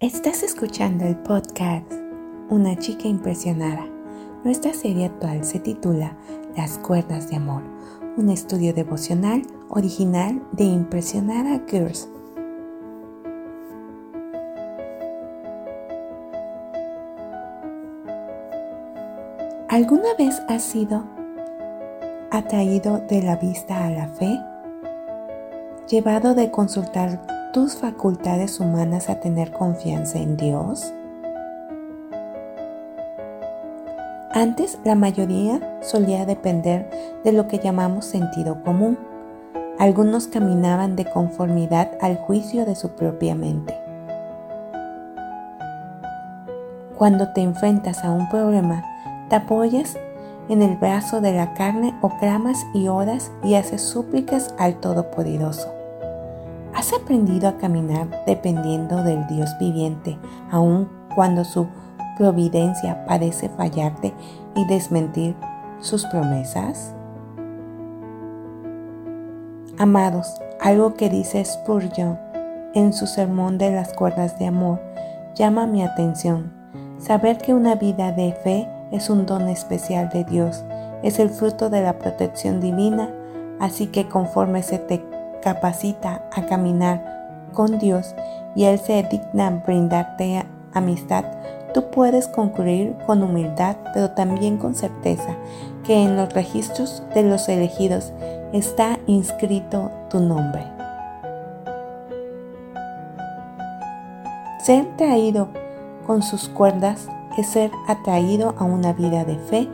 Estás escuchando el podcast Una chica impresionada. Nuestra serie actual se titula Las cuerdas de amor, un estudio devocional original de Impresionada Girls. ¿Alguna vez has sido atraído de la vista a la fe? ¿Llevado de consultar tus facultades humanas a tener confianza en Dios? Antes la mayoría solía depender de lo que llamamos sentido común. Algunos caminaban de conformidad al juicio de su propia mente. Cuando te enfrentas a un problema, te apoyas en el brazo de la carne o clamas y oras y haces súplicas al Todopoderoso. ¿Has aprendido a caminar dependiendo del Dios viviente, aun cuando su providencia parece fallarte y desmentir sus promesas? Amados, algo que dice Spurgeon en su sermón de las cuerdas de amor llama mi atención. Saber que una vida de fe es un don especial de Dios, es el fruto de la protección divina, así que conforme se te capacita a caminar con Dios y Él se digna brindarte amistad, tú puedes concluir con humildad, pero también con certeza, que en los registros de los elegidos está inscrito tu nombre. Ser traído con sus cuerdas es ser atraído a una vida de fe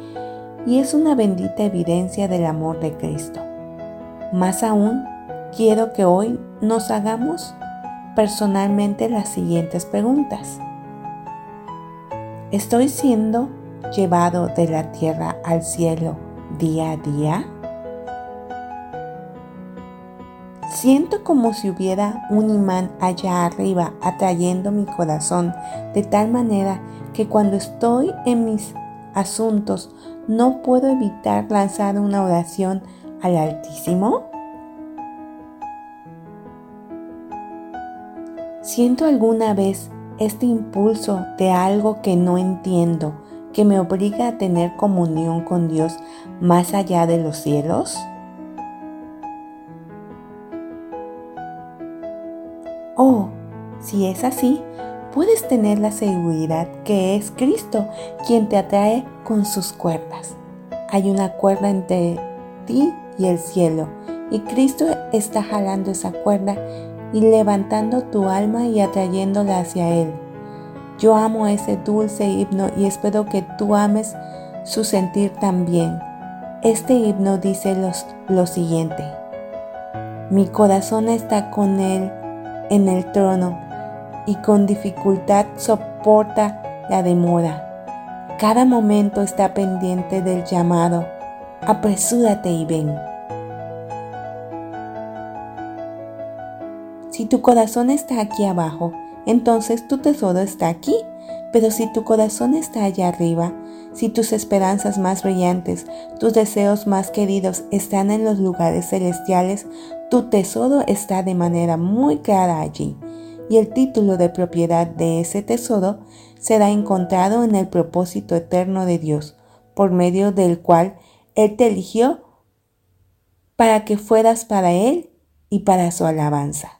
y es una bendita evidencia del amor de Cristo. Más aún, quiero que hoy nos hagamos personalmente las siguientes preguntas. ¿Estoy siendo llevado de la tierra al cielo día a día? Siento como si hubiera un imán allá arriba atrayendo mi corazón de tal manera que cuando estoy en mis asuntos no puedo evitar lanzar una oración al Altísimo. ¿Siento alguna vez este impulso de algo que no entiendo que me obliga a tener comunión con Dios más allá de los cielos? Oh, si es así, puedes tener la seguridad que es Cristo quien te atrae con sus cuerdas. Hay una cuerda entre ti y el cielo y Cristo está jalando esa cuerda y levantando tu alma y atrayéndola hacia Él. Yo amo ese dulce himno y espero que tú ames su sentir también. Este himno dice lo siguiente. Mi corazón está con Él en el trono y con dificultad soporta la demora. Cada momento está pendiente del llamado. Apresúrate y ven. Si tu corazón está aquí abajo, entonces tu tesoro está aquí. Pero si tu corazón está allá arriba, si tus esperanzas más brillantes, tus deseos más queridos están en los lugares celestiales, tu tesoro está de manera muy clara allí. Y el título de propiedad de ese tesoro será encontrado en el propósito eterno de Dios, por medio del cual Él te eligió para que fueras para Él y para su alabanza.